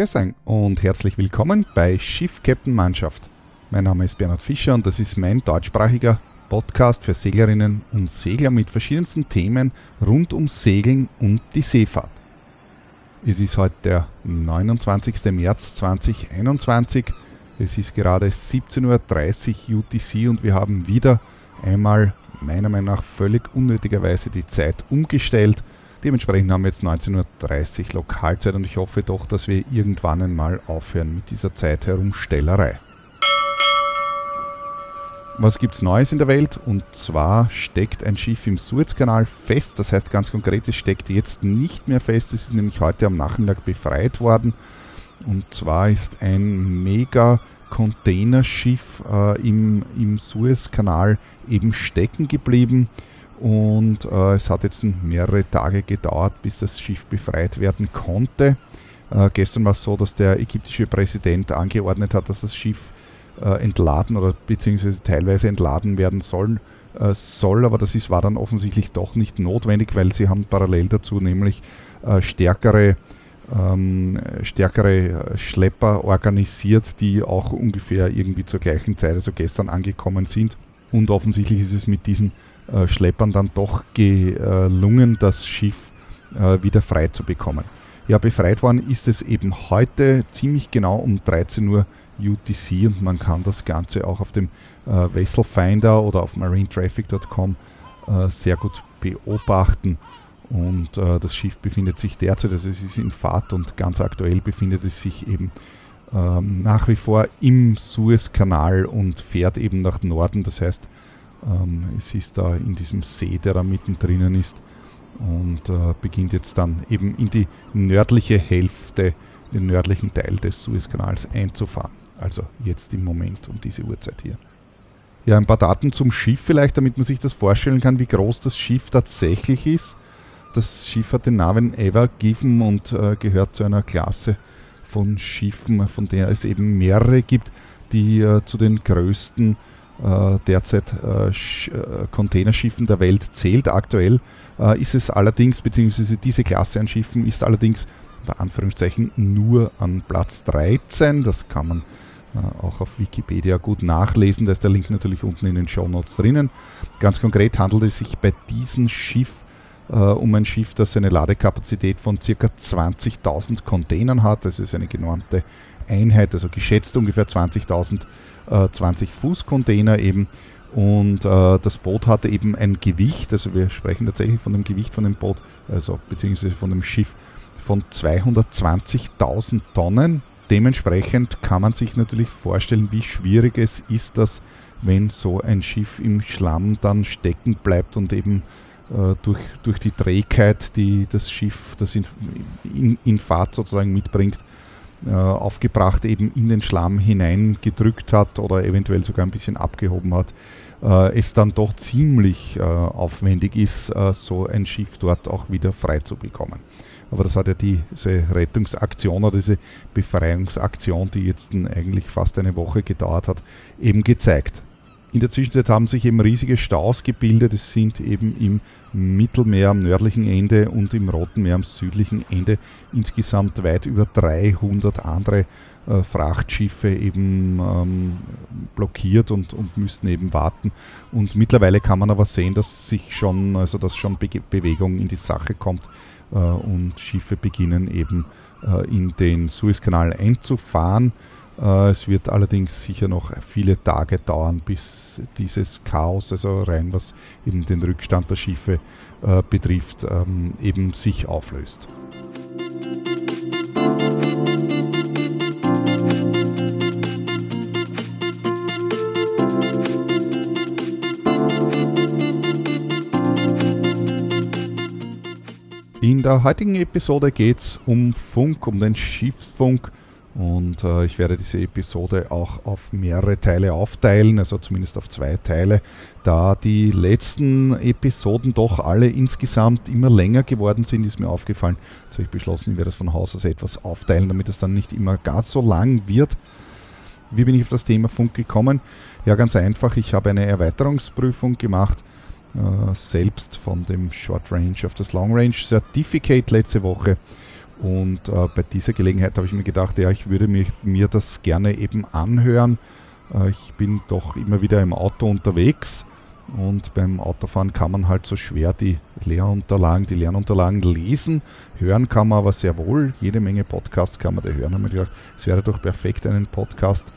Grüß euch und herzlich willkommen bei Schiff Captain Mannschaft. Mein Name ist Bernhard Fischer und das ist mein deutschsprachiger Podcast für Seglerinnen und Segler mit verschiedensten Themen rund um Segeln und die Seefahrt. Es ist heute der 29. März 2021. Es ist gerade 17.30 Uhr UTC und wir haben wieder einmal meiner Meinung nach völlig unnötigerweise die Zeit umgestellt Dementsprechend haben wir jetzt 19.30 Uhr Lokalzeit und ich hoffe doch, dass wir irgendwann einmal aufhören mit dieser Zeit herumstellerei. Was gibt es Neues in der Welt? Und zwar steckt ein Schiff im Suezkanal fest. Das heißt ganz konkret, es steckt jetzt nicht mehr fest. Es ist nämlich heute am Nachmittag befreit worden. Und zwar ist ein mega Containerschiff äh, im, im Suezkanal eben stecken geblieben. Und äh, es hat jetzt mehrere Tage gedauert, bis das Schiff befreit werden konnte. Äh, gestern war es so, dass der ägyptische Präsident angeordnet hat, dass das Schiff äh, entladen oder beziehungsweise teilweise entladen werden soll, äh, soll. Aber das ist, war dann offensichtlich doch nicht notwendig, weil sie haben parallel dazu nämlich äh, stärkere ähm, stärkere Schlepper organisiert, die auch ungefähr irgendwie zur gleichen Zeit, also gestern angekommen sind. Und offensichtlich ist es mit diesen äh, Schleppern dann doch gelungen, das Schiff äh, wieder frei zu bekommen. Ja, befreit worden ist es eben heute ziemlich genau um 13 Uhr UTC und man kann das Ganze auch auf dem äh, Vessel Finder oder auf marinetraffic.com äh, sehr gut beobachten. Und äh, das Schiff befindet sich derzeit, also es ist in Fahrt und ganz aktuell befindet es sich eben ähm, nach wie vor im Suezkanal und fährt eben nach Norden. Das heißt, ähm, es ist da in diesem See, der da mittendrin ist und äh, beginnt jetzt dann eben in die nördliche Hälfte, den nördlichen Teil des Suezkanals einzufahren. Also jetzt im Moment um diese Uhrzeit hier. Ja, ein paar Daten zum Schiff vielleicht, damit man sich das vorstellen kann, wie groß das Schiff tatsächlich ist. Das Schiff hat den Namen Ever Given und äh, gehört zu einer Klasse von Schiffen, von der es eben mehrere gibt, die äh, zu den größten äh, derzeit äh, äh, Containerschiffen der Welt zählt. Aktuell ist es allerdings, beziehungsweise diese Klasse an Schiffen ist allerdings unter Anführungszeichen nur an Platz 13. Das kann man auch auf Wikipedia gut nachlesen. Da ist der Link natürlich unten in den Show Notes drinnen. Ganz konkret handelt es sich bei diesem Schiff äh, um ein Schiff, das eine Ladekapazität von ca. 20.000 Containern hat. Das ist eine genormte Einheit, also geschätzt ungefähr 20.000 äh, 20 Fuß Container eben. Und äh, das Boot hatte eben ein Gewicht, also wir sprechen tatsächlich von dem Gewicht von dem Boot, also beziehungsweise von dem Schiff von 220.000 Tonnen. Dementsprechend kann man sich natürlich vorstellen, wie schwierig es ist, dass wenn so ein Schiff im Schlamm dann stecken bleibt und eben äh, durch, durch die Trägheit, die das Schiff, das in, in, in Fahrt sozusagen mitbringt, äh, aufgebracht eben in den Schlamm hineingedrückt hat oder eventuell sogar ein bisschen abgehoben hat, äh, es dann doch ziemlich äh, aufwendig ist, äh, so ein Schiff dort auch wieder frei zu bekommen. Aber das hat ja diese Rettungsaktion oder diese Befreiungsaktion, die jetzt eigentlich fast eine Woche gedauert hat, eben gezeigt. In der Zwischenzeit haben sich eben riesige Staus gebildet. Es sind eben im Mittelmeer am nördlichen Ende und im Roten Meer am südlichen Ende insgesamt weit über 300 andere äh, Frachtschiffe eben ähm, blockiert und, und müssten eben warten. Und mittlerweile kann man aber sehen, dass sich schon, also dass schon Be Bewegung in die Sache kommt äh, und Schiffe beginnen eben äh, in den Suezkanal einzufahren. Äh, es wird allerdings sicher noch viele Tage dauern, bis dieses Chaos, also rein was eben den Rückstand der Schiffe äh, betrifft, ähm, eben sich auflöst. In der heutigen Episode geht es um Funk, um den Schiffsfunk und äh, ich werde diese Episode auch auf mehrere Teile aufteilen, also zumindest auf zwei Teile, da die letzten Episoden doch alle insgesamt immer länger geworden sind, ist mir aufgefallen. Jetzt habe ich beschlossen, ich werde das von Haus aus etwas aufteilen, damit es dann nicht immer ganz so lang wird. Wie bin ich auf das Thema Funk gekommen? Ja, ganz einfach, ich habe eine Erweiterungsprüfung gemacht, äh, selbst von dem Short Range auf das Long Range Certificate letzte Woche Und äh, bei dieser Gelegenheit habe ich mir gedacht, ja, ich würde mir, mir das gerne eben anhören. Äh, ich bin doch immer wieder im Auto unterwegs und beim Autofahren kann man halt so schwer die Lehrunterlagen, die Lernunterlagen lesen. Hören kann man aber sehr wohl. Jede Menge Podcasts kann man da hören. Haben wir gedacht, es wäre doch perfekt, einen Podcast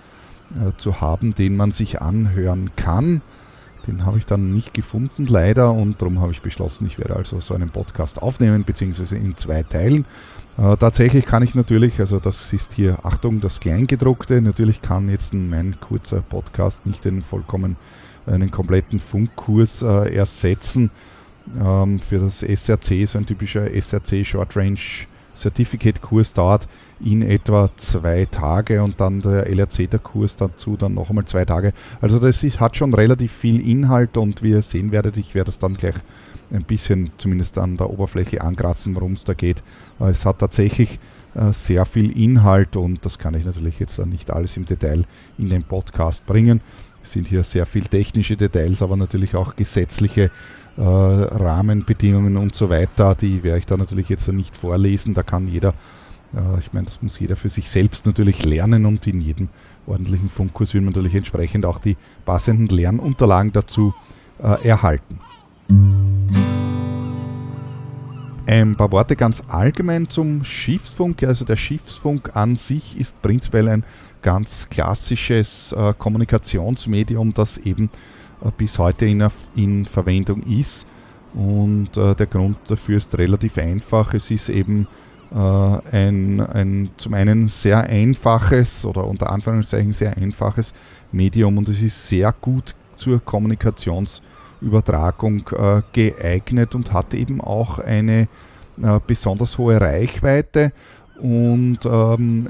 äh, zu haben, den man sich anhören kann. Den habe ich dann nicht gefunden, leider, und darum habe ich beschlossen, ich werde also so einen Podcast aufnehmen, beziehungsweise in zwei Teilen. Äh, tatsächlich kann ich natürlich, also das ist hier, Achtung, das Kleingedruckte, natürlich kann jetzt mein kurzer Podcast nicht den vollkommen, einen kompletten Funkkurs äh, ersetzen. Ähm, für das SRC, so ein typischer SRC Short Range Certificate Kurs dauert in etwa zwei Tage und dann der LRC der Kurs dazu dann noch einmal zwei Tage. Also das ist, hat schon relativ viel Inhalt und wie ihr sehen werdet, ich werde das dann gleich ein bisschen zumindest an der Oberfläche ankratzen, worum es da geht. Es hat tatsächlich äh, sehr viel Inhalt und das kann ich natürlich jetzt dann nicht alles im Detail in den Podcast bringen. Es sind hier sehr viel technische Details, aber natürlich auch gesetzliche äh, Rahmenbedingungen und so weiter. Die werde ich da natürlich jetzt nicht vorlesen. Da kann jeder, äh, ich meine, das muss jeder für sich selbst natürlich lernen und in jedem ordentlichen Funkkurs will man natürlich entsprechend auch die passenden Lernunterlagen dazu äh, erhalten. Ein paar Worte ganz allgemein zum Schiffsfunk. Also der Schiffsfunk an sich ist prinzipiell ein ganz klassisches äh, Kommunikationsmedium, das eben bis heute in, in Verwendung ist. Und äh, der Grund dafür ist relativ einfach. Es ist eben äh, ein, ein zum einen sehr einfaches oder unter Anführungszeichen sehr einfaches Medium und es ist sehr gut zur Kommunikationsübertragung äh, geeignet und hat eben auch eine äh, besonders hohe Reichweite und ähm,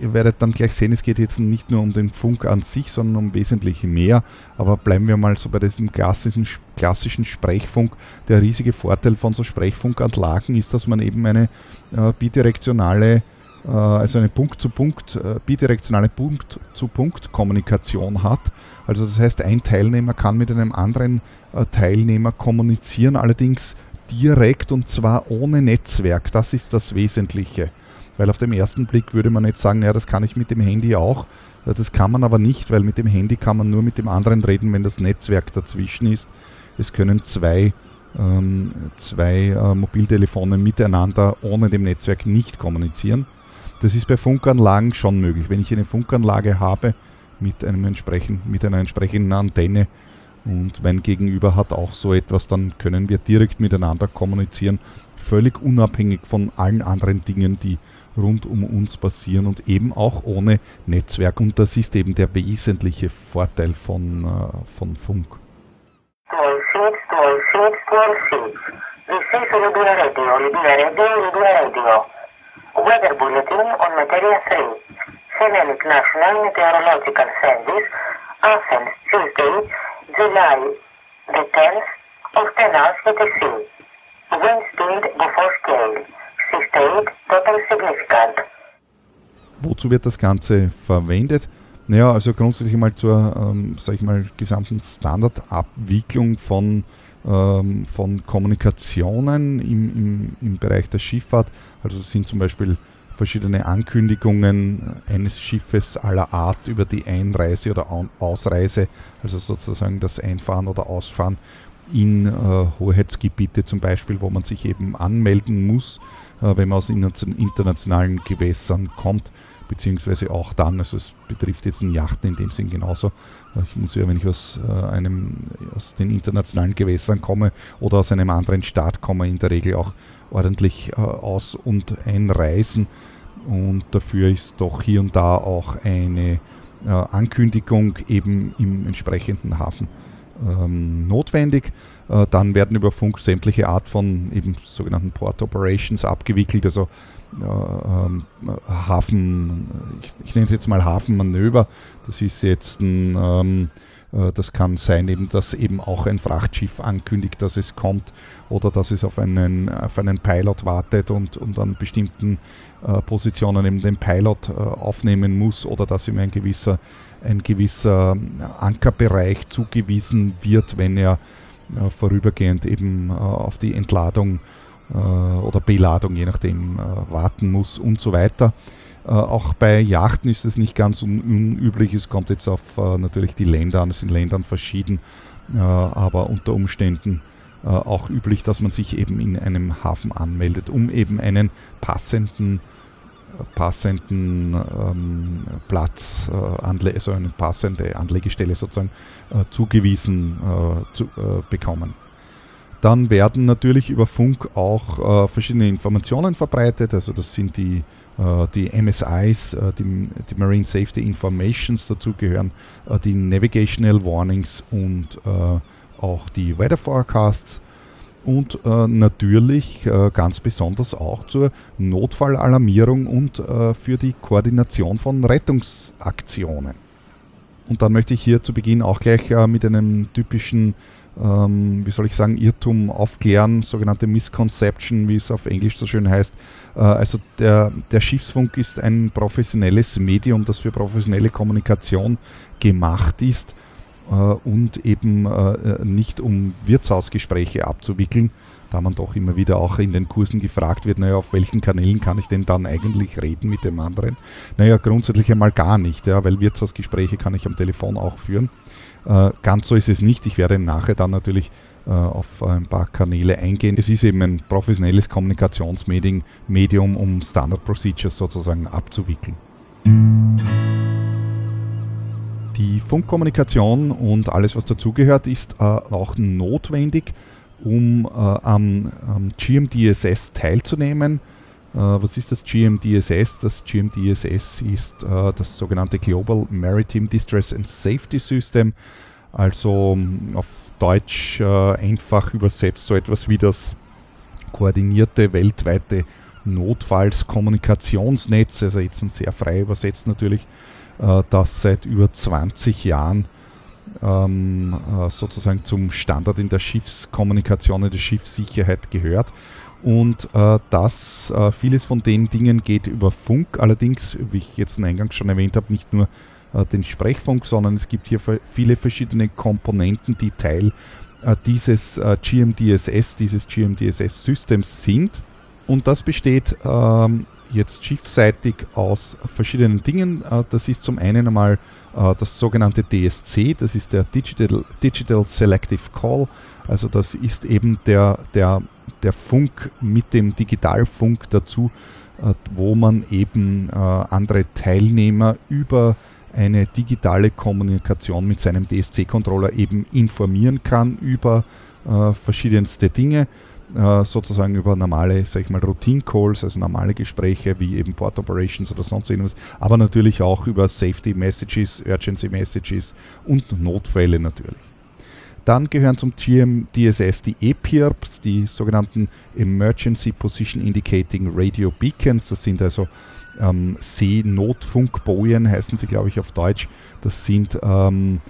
ihr werdet dann gleich sehen, es geht jetzt nicht nur um den Funk an sich, sondern um wesentlich mehr. Aber bleiben wir mal so bei diesem klassischen, klassischen Sprechfunk. Der riesige Vorteil von so Sprechfunkanlagen ist, dass man eben eine äh, bidirektionale, äh, also eine Punkt-zu-Punkt, äh, bidirektionale Punkt-zu-Punkt-Kommunikation hat. Also das heißt, ein Teilnehmer kann mit einem anderen äh, Teilnehmer kommunizieren, allerdings direkt und zwar ohne Netzwerk. Das ist das Wesentliche. Weil auf dem ersten Blick würde man jetzt sagen, ja, das kann ich mit dem Handy auch. Das kann man aber nicht, weil mit dem Handy kann man nur mit dem anderen reden, wenn das Netzwerk dazwischen ist. Es können zwei, ähm, zwei äh, Mobiltelefone miteinander ohne dem Netzwerk nicht kommunizieren. Das ist bei Funkanlagen schon möglich. Wenn ich eine Funkanlage habe mit, einem entsprechend, mit einer entsprechenden Antenne und mein Gegenüber hat auch so etwas, dann können wir direkt miteinander kommunizieren, völlig unabhängig von allen anderen Dingen, die rund um uns passieren und eben auch ohne Netzwerk. Und das ist eben der wesentliche Vorteil von, äh, von Funk. Sheets, small sheets. This is Libya Radio, Libya Radio, Libya Radio. Weather Bulletin on Materia 3. Hellenic National Meteorological Service, Athens, Tuesday, July the 10th of 10 hours UTC. Wind speed before scale. Wozu wird das Ganze verwendet? Naja, also grundsätzlich mal zur, ähm, sag ich mal, gesamten Standardabwicklung von, ähm, von Kommunikationen im, im, im Bereich der Schifffahrt. Also sind zum Beispiel verschiedene Ankündigungen eines Schiffes aller Art über die Einreise oder Ausreise, also sozusagen das Einfahren oder Ausfahren in äh, Hoheitsgebiete zum Beispiel, wo man sich eben anmelden muss äh, wenn man aus internationalen Gewässern kommt, beziehungsweise auch dann, also es betrifft jetzt ein Yachten in dem Sinn genauso. Äh, ich muss ja, wenn ich aus, äh, einem, aus den internationalen Gewässern komme oder aus einem anderen Staat komme, in der Regel auch ordentlich aus- und einreisen. Und dafür ist doch hier und da auch eine Ankündigung eben im entsprechenden Hafen ähm, notwendig. Äh, dann werden über Funk sämtliche Art von eben sogenannten Port Operations abgewickelt, also äh, ähm, Hafen, ich, ich nenne es jetzt mal Hafenmanöver. Das ist jetzt ein ähm, äh, das kann sein, eben, dass eben auch ein Frachtschiff ankündigt, dass es kommt oder dass es auf einen, auf einen Pilot wartet und, und an bestimmten Positionen eben den Pilot aufnehmen muss oder dass ihm ein gewisser, ein gewisser Ankerbereich zugewiesen wird, wenn er vorübergehend eben äh, auf die Entladung äh, oder Beladung, je nachdem, äh, warten muss und so weiter. Äh, auch bei Yachten ist es nicht ganz un unüblich. Es kommt jetzt auf äh, natürlich die Länder an. Es sind Ländern verschieden, äh, aber unter Umständen äh, auch üblich, dass man sich eben in einem Hafen anmeldet, um eben einen passenden passenden ähm, Platz, äh, also eine passende Anlegestelle sozusagen äh, zugewiesen äh, zu bekommen. Dann werden natürlich über Funk auch verschiedene Informationen verbreitet, also das sind die äh, die MSIs, äh, die, die, Marine Safety Informations dazu gehören, äh, die Navigational Warnings und auch die Weather Forecasts und äh, natürlich äh, ganz besonders auch zur Notfallalarmierung und äh, für die Koordination von Rettungsaktionen. Und dann möchte ich hier zu Beginn auch gleich mit einem typischen ähm, wie soll ich sagen, Irrtum aufklären, sogenannte Misconception, wie es auf Englisch so schön heißt. Äh, also der, der Schiffsfunk ist ein professionelles Medium, das für professionelle Kommunikation gemacht ist äh, und eben äh, nicht um Wirtshausgespräche abzuwickeln, da man doch immer wieder auch in den Kursen gefragt wird, naja, auf welchen Kanälen kann ich denn dann eigentlich reden mit dem anderen? Naja, grundsätzlich einmal gar nicht, ja, weil Wirtshausgespräche kann ich am Telefon auch führen. Äh, ganz so ist es nicht. Ich werde nachher dann natürlich äh, auf ein paar Kanäle eingehen. Es ist eben ein professionelles Kommunikationsmedium, Medium, um Standard Procedures sozusagen abzuwickeln. Die Funkkommunikation und alles, was dazugehört, ist äh, auch notwendig, um äh, am, am GMDSS teilzunehmen. Äh, was ist das GMDSS? Das GMDSS ist äh, das sogenannte Global Maritime Distress and Safety System, also ähm, auf Deutsch äh, einfach übersetzt so etwas wie das koordinierte weltweite Notfallskommunikationsnetz, also jetzt ein sehr frei übersetzt natürlich, das seit über 20 Jahren ähm, sozusagen zum Standard in der Schiffskommunikation, in der Schiffssicherheit gehört und äh, das, äh, vieles von den Dingen geht über Funk, allerdings, wie ich jetzt eingangs schon erwähnt habe, nicht nur äh, den Sprechfunk, sondern es gibt hier viele verschiedene Komponenten, die Teil äh, dieses äh, GMDSS, dieses GMDSS-Systems sind. Und das besteht ähm, jetzt schiffseitig aus verschiedenen Dingen. Äh, das ist zum einen einmal das sogenannte DSC, das ist der Digital, Digital Selective Call. Also das ist eben der, der der Funk mit dem Digitalfunk dazu, äh, wo man eben äh, andere Teilnehmer über eine digitale Kommunikation mit seinem DSC-Controller eben informieren kann über äh, verschiedenste Dinge, sozusagen über normale, sag ich mal, Routine-Calls, also normale Gespräche wie eben Port Operations oder sonst irgendwas, aber natürlich auch über Safety Messages, Urgency Messages und Notfälle natürlich. Dann gehören zum GMDSS die EPIRBs, die sogenannten Emergency Position Indicating Radio Beacons. Das sind also ähm, Seenotfunkbojen, heißen sie, glaube ich, auf Deutsch. Das sind ähm,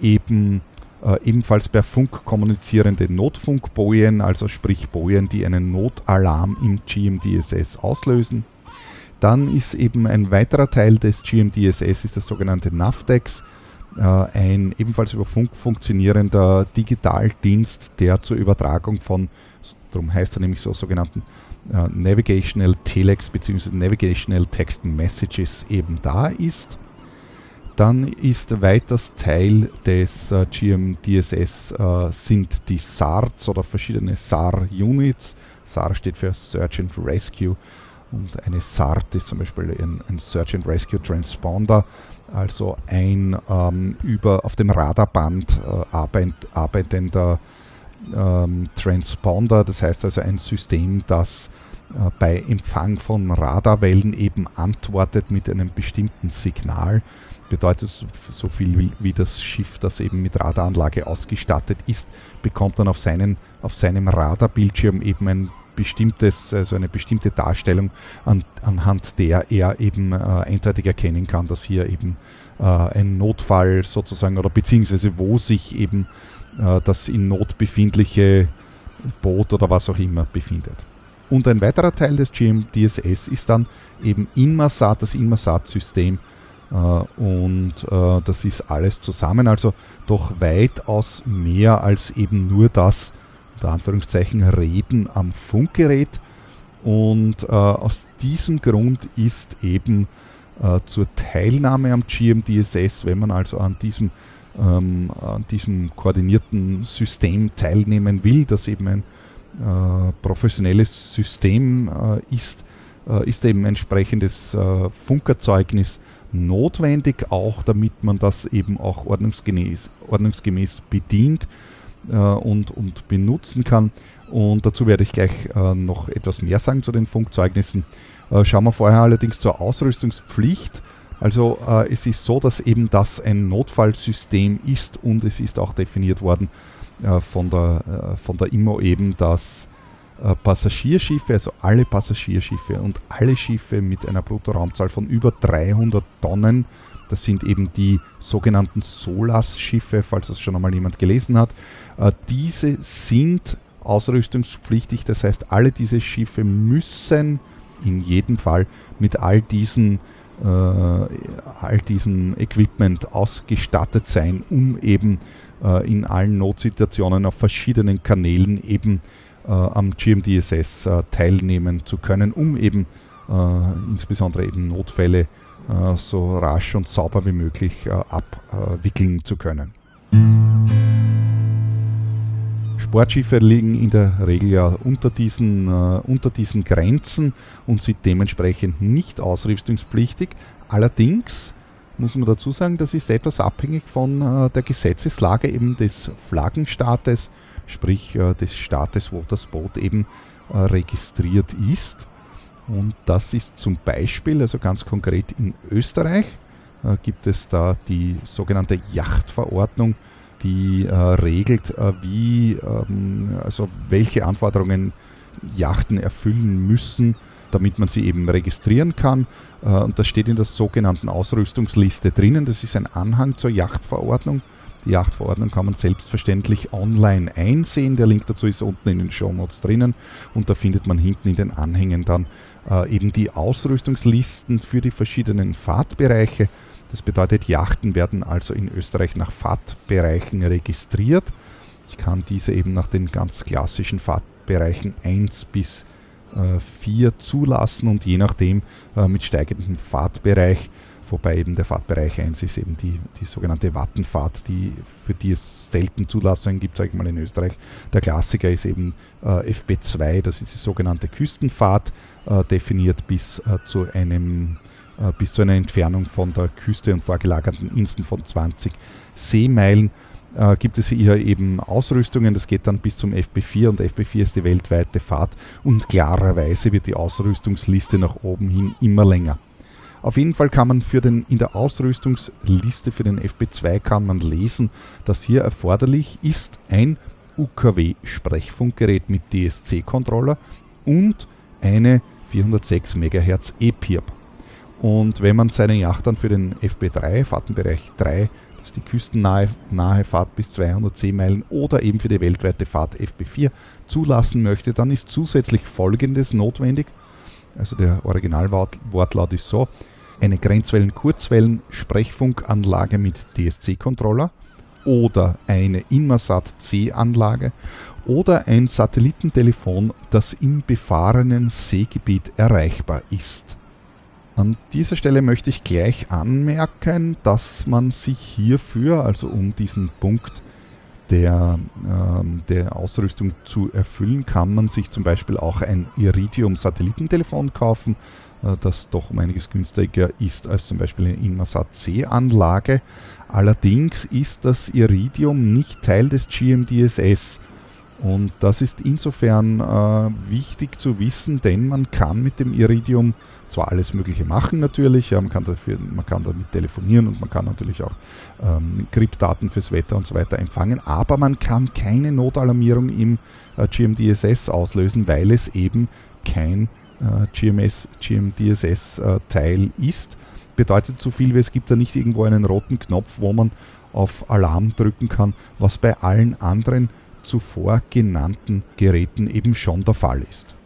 eben äh, ebenfalls per Funk kommunizierende Notfunkbojen, also sprich Bojen, die einen Notalarm im GMDSS auslösen. Dann ist eben ein weiterer Teil des GMDSS ist das sogenannte NAVDEX. Äh, ein ebenfalls über Funk funktionierender Digitaldienst, der zur Übertragung von, darum heißt er nämlich so, sogenannten äh, Navigational Telex bzw. Navigational Text Messages eben da ist. Dann ist weiters Teil des äh, GMDSS äh, sind die SARs oder verschiedene SAR-Units. SAR steht für Search and Rescue und eine SART ist zum Beispiel ein, ein Search and Rescue Transponder also ein ähm, über auf dem Radarband äh, arbeit, arbeitender ähm, Transponder, das heißt also ein System, das äh, bei Empfang von Radarwellen eben antwortet mit einem bestimmten Signal. Bedeutet so viel wie, das Schiff, das eben mit Radaranlage ausgestattet ist, bekommt dann auf, seinen, auf seinem Radarbildschirm eben ein bestimmtes, also eine bestimmte Darstellung, an, anhand der er eben äh, eindeutig erkennen kann, dass hier eben äh, ein Notfall sozusagen oder beziehungsweise wo sich eben äh, das in Not befindliche Boot oder was auch immer befindet. Und ein weiterer Teil des GMDSS ist dann eben Inmarsat, das Inmarsat-System. Äh, und äh, das ist alles zusammen, also doch weitaus mehr als eben nur das, unter Anführungszeichen Reden am Funkgerät. Und äh, aus diesem Grund ist eben zur Teilnahme am GMDSS, wenn man also an diesem, ähm, an diesem koordinierten System teilnehmen will, das eben ein professionelles System ist, ist eben entsprechendes Funkerzeugnis notwendig, auch damit man das eben auch ordnungsgemäß, ordnungsgemäß bedient äh, und, und benutzen kann. Und dazu werde ich gleich äh, noch etwas mehr sagen zu den Funkzeugnissen. Äh, schauen wir vorher allerdings zur Ausrüstungspflicht. Also äh, es ist so, dass eben das ein Notfallsystem ist und es ist auch definiert worden äh, von, der, äh, von der IMO eben, dass äh, Passagierschiffe, also alle Passagierschiffe und alle Schiffe mit einer Bruttoraumzahl von über 300 Tonnen, das sind eben die sogenannten SOLAS-Schiffe, falls das schon einmal jemand gelesen hat, äh, diese sind ausrüstungspflichtig, das heißt alle diese Schiffe müssen in jedem Fall mit all diesen äh, all diesem Equipment ausgestattet sein, um eben in allen Notsituationen auf verschiedenen Kanälen eben am GMDSS äh, teilnehmen zu können, um eben insbesondere eben Notfälle so rasch und sauber wie möglich abwickeln zu können. Sportschiffe liegen in der Regel ja unter diesen, äh, unter diesen Grenzen und sind dementsprechend nicht ausrüstungspflichtig. Allerdings muss man dazu sagen, das ist etwas abhängig von äh, der Gesetzeslage eben des Flaggenstaates sprich äh, des Staates, wo das Boot eben äh, registriert ist. Und das ist zum Beispiel, also ganz konkret in Österreich, äh, gibt es da die sogenannte Yachtverordnung, die regelt, wie, ähm, also welche Anforderungen Yachten erfüllen müssen, damit man sie eben registrieren kann. Und das steht in der sogenannten Ausrüstungsliste drinnen. Das ist ein Anhang zur Yachtverordnung. Die Yachtverordnung kann man selbstverständlich online einsehen. Der Link dazu ist unten in den Show Notes drinnen und da findet man hinten in den Anhängen dann äh, eben die Ausrüstungslisten für die verschiedenen Fahrtbereiche. Das bedeutet, Yachten werden also in Österreich nach Fahrtbereichen registriert. Ich kann diese eben nach den ganz klassischen Fahrtbereichen 1 bis 4 äh, zulassen und je nachdem äh, mit steigendem Fahrtbereich wobei eben der Fahrtbereich 1 ist eben die, die sogenannte Wattenfahrt, die, für die es selten Zulassungen gibt, sage ich mal in Österreich. Der Klassiker ist eben äh, FB2, das ist die sogenannte Küstenfahrt, äh, definiert bis äh, zu einem äh, bis zu einer Entfernung von der Küste und vorgelagerten Inseln von 20 Seemeilen äh, gibt es hier eben Ausrüstungen, das geht dann bis zum FB4 und FB4 ist die weltweite Fahrt und klarerweise wird die Ausrüstungsliste nach oben hin immer länger. Auf jeden Fall kann man für den, in der Ausrüstungsliste für den FB2 kann man lesen, dass hier erforderlich ist ein UKW-Sprechfunkgerät mit DSC-Controller und eine 406 MHz EPIRB. Und wenn man seine Yacht dann für den FB3, Fahrtenbereich 3, das ist die küstennahe nahe Fahrt bis 200 Seemeilen oder eben für die weltweite Fahrt FB4 zulassen möchte, dann ist zusätzlich Folgendes notwendig. Also der Originalwortlaut ist so, eine Grenzwellen-Kurzwellen-Sprechfunkanlage mit DSC-Controller oder eine Inmarsat-C-Anlage oder ein Satellitentelefon, das im befahrenen Seegebiet erreichbar ist. An dieser Stelle möchte ich gleich anmerken, dass man sich hierfür, also um diesen Punkt der, äh, der Ausrüstung zu erfüllen, kann man sich zum Beispiel auch ein Iridium-Satellitentelefon kaufen äh, das doch um einiges günstiger ist als zum Beispiel eine Inmarsat C-Anlage. Allerdings ist das Iridium nicht Teil des GMDSS. Und das ist insofern äh, wichtig zu wissen, denn man kann mit dem Iridium zwar alles Mögliche machen natürlich, ja, man, kann dafür, man kann damit telefonieren und man kann natürlich auch ähm, Kryptdaten fürs Wetter und so weiter empfangen, aber man kann keine Notalarmierung im äh, GMDSS auslösen, weil es eben kein äh, GMS, GMDSS-Teil äh, ist. Bedeutet so viel wie es gibt da nicht irgendwo einen roten Knopf, wo man auf Alarm drücken kann, was bei allen anderen zuvor genannten Geräten eben schon der Fall ist.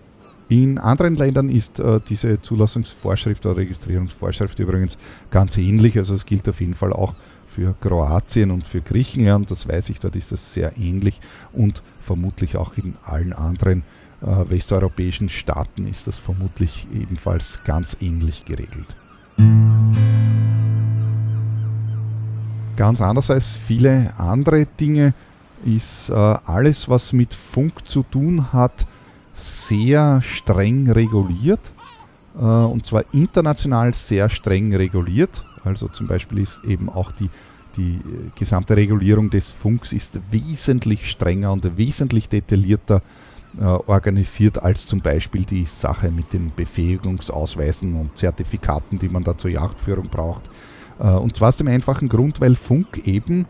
In anderen Ländern ist äh, diese Zulassungsvorschrift oder Registrierungsvorschrift übrigens ganz ähnlich. Also es gilt auf jeden Fall auch für Kroatien und für Griechenland. Das weiß ich, dort ist das sehr ähnlich und vermutlich auch in allen anderen äh, westeuropäischen Staaten ist das vermutlich ebenfalls ganz ähnlich geregelt. Ganz anders als viele andere Dinge ist äh, alles, was mit Funk zu tun hat, sehr streng reguliert. Äh, und zwar international sehr streng reguliert. Also zum Beispiel ist eben auch die, die gesamte Regulierung des Funks ist wesentlich strenger und wesentlich detaillierter äh, organisiert als zum Beispiel die Sache mit den Befähigungsausweisen und Zertifikaten, die man da zur Jagdführung braucht. Äh, und zwar aus dem einfachen Grund, weil Funk eben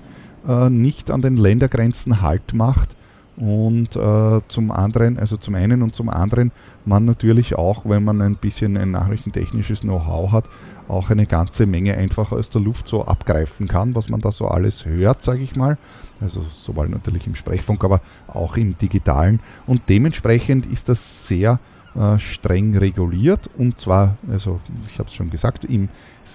äh, nicht an den Ländergrenzen Halt macht und äh, zum anderen, also zum einen und zum anderen, man natürlich auch, wenn man ein bisschen ein nachrichtentechnisches Know-how hat, auch eine ganze Menge einfach aus der Luft so abgreifen kann, was man da so alles hört, sage ich mal. Also sowohl natürlich im Sprechfunk, aber auch im digitalen. Und dementsprechend ist das sehr äh, streng reguliert und zwar, also ich habe es schon gesagt, im,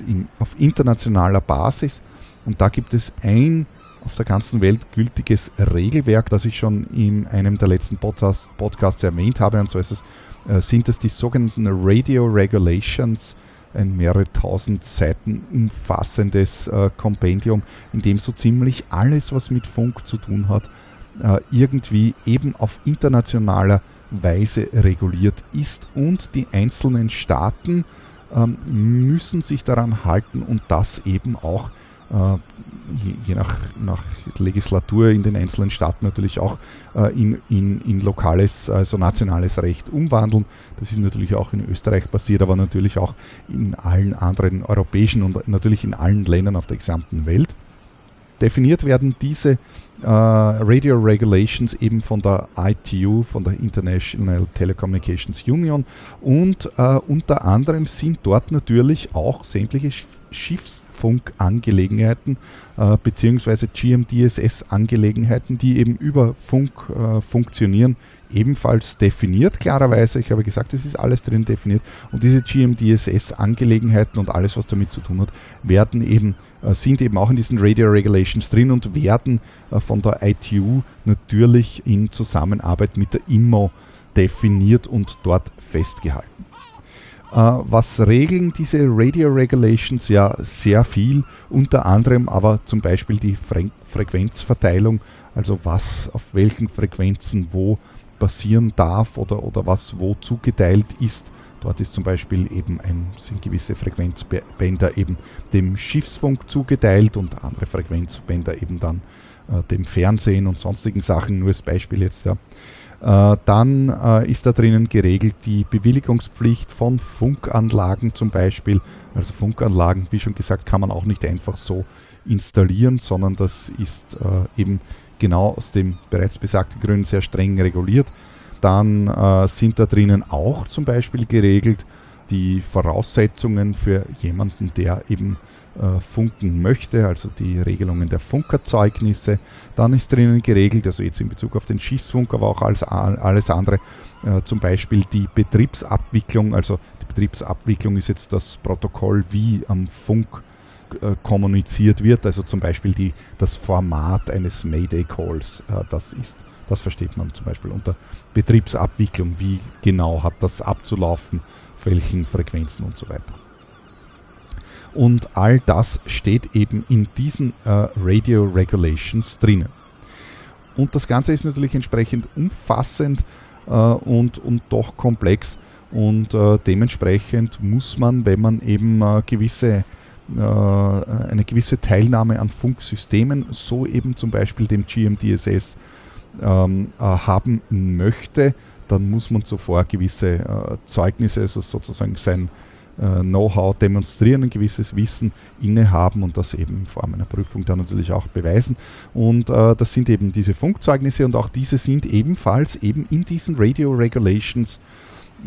im, auf internationaler Basis. Und da gibt es ein auf der ganzen Welt gültiges Regelwerk, das ich schon in einem der letzten Podcast, Podcasts erwähnt habe. Und so ist es, äh, sind es die sogenannten Radio Regulations, ein mehrere tausend Seiten umfassendes äh, Kompendium, in dem so ziemlich alles, was mit Funk zu tun hat, äh, irgendwie eben auf internationaler Weise reguliert ist und die einzelnen Staaten ähm, müssen sich daran halten und das eben auch je, je nach, nach, Legislatur in den einzelnen Staaten natürlich auch äh, in, in, in lokales, also nationales Recht umwandeln. Das ist natürlich auch in Österreich passiert, aber natürlich auch in allen anderen europäischen und natürlich in allen Ländern auf der gesamten Welt. Definiert werden diese äh, Radio Regulations eben von der ITU, von der International Telecommunications Union und äh, unter anderem sind dort natürlich auch sämtliche Schiffs Funkangelegenheiten äh, beziehungsweise GMDSS-Angelegenheiten, die eben über Funk äh, funktionieren, ebenfalls definiert. Klarerweise, ich habe gesagt, es ist alles drin definiert und diese GMDSS-Angelegenheiten und alles, was damit zu tun hat, werden eben äh, sind eben auch in diesen Radio Regulations drin und werden äh, von der ITU natürlich in Zusammenarbeit mit der IMO definiert und dort festgehalten. Äh, was regeln diese Radio Regulations? Ja, sehr viel, unter anderem aber zum Beispiel die Fre Frequenzverteilung, also was auf welchen Frequenzen wo passieren darf oder, oder was wo zugeteilt ist. Dort ist zum Beispiel eben ein, sind gewisse Frequenzbänder eben dem Schiffsfunk zugeteilt und andere Frequenzbänder eben dann äh, dem Fernsehen und sonstigen Sachen, nur als Beispiel jetzt, ja. Äh, dann äh, ist da drinnen geregelt die Bewilligungspflicht von Funkanlagen zum Beispiel. Also Funkanlagen, wie schon gesagt, kann man auch nicht einfach so installieren, sondern das ist äh, eben genau aus dem bereits besagten Gründen sehr streng reguliert. Dann sind da drinnen auch zum Beispiel geregelt die Voraussetzungen für jemanden, der eben äh, funken möchte, also die Regelungen der Funkerzeugnisse. Dann ist drinnen geregelt, also jetzt in Bezug auf den Schiffsfunk, aber auch alles, alles andere, äh, zum Beispiel die Betriebsabwicklung. Also die Betriebsabwicklung ist jetzt das Protokoll, wie am Funk äh, kommuniziert wird, also zum Beispiel die, das Format eines Mayday-Calls, das ist. Das versteht man zum Beispiel unter Betriebsabwicklung. Wie genau hat das abzulaufen, auf welchen Frequenzen und so weiter. Und all das steht eben in diesen äh, Radio Regulations drinnen. Und das Ganze ist natürlich entsprechend umfassend äh, und, und doch komplex. Und äh, dementsprechend muss man, wenn man eben äh, gewisse, äh, eine gewisse Teilnahme an Funksystemen, so eben zum Beispiel dem GMDSS, ähm, äh, haben möchte, dann muss man zuvor gewisse Zeugnisse, also sozusagen sein äh, Know-how demonstrieren, ein gewisses Wissen innehaben und das eben in Form einer Prüfung dann natürlich auch beweisen. Und äh, das sind eben diese Funkzeugnisse und auch diese sind ebenfalls eben in diesen Radio Regulations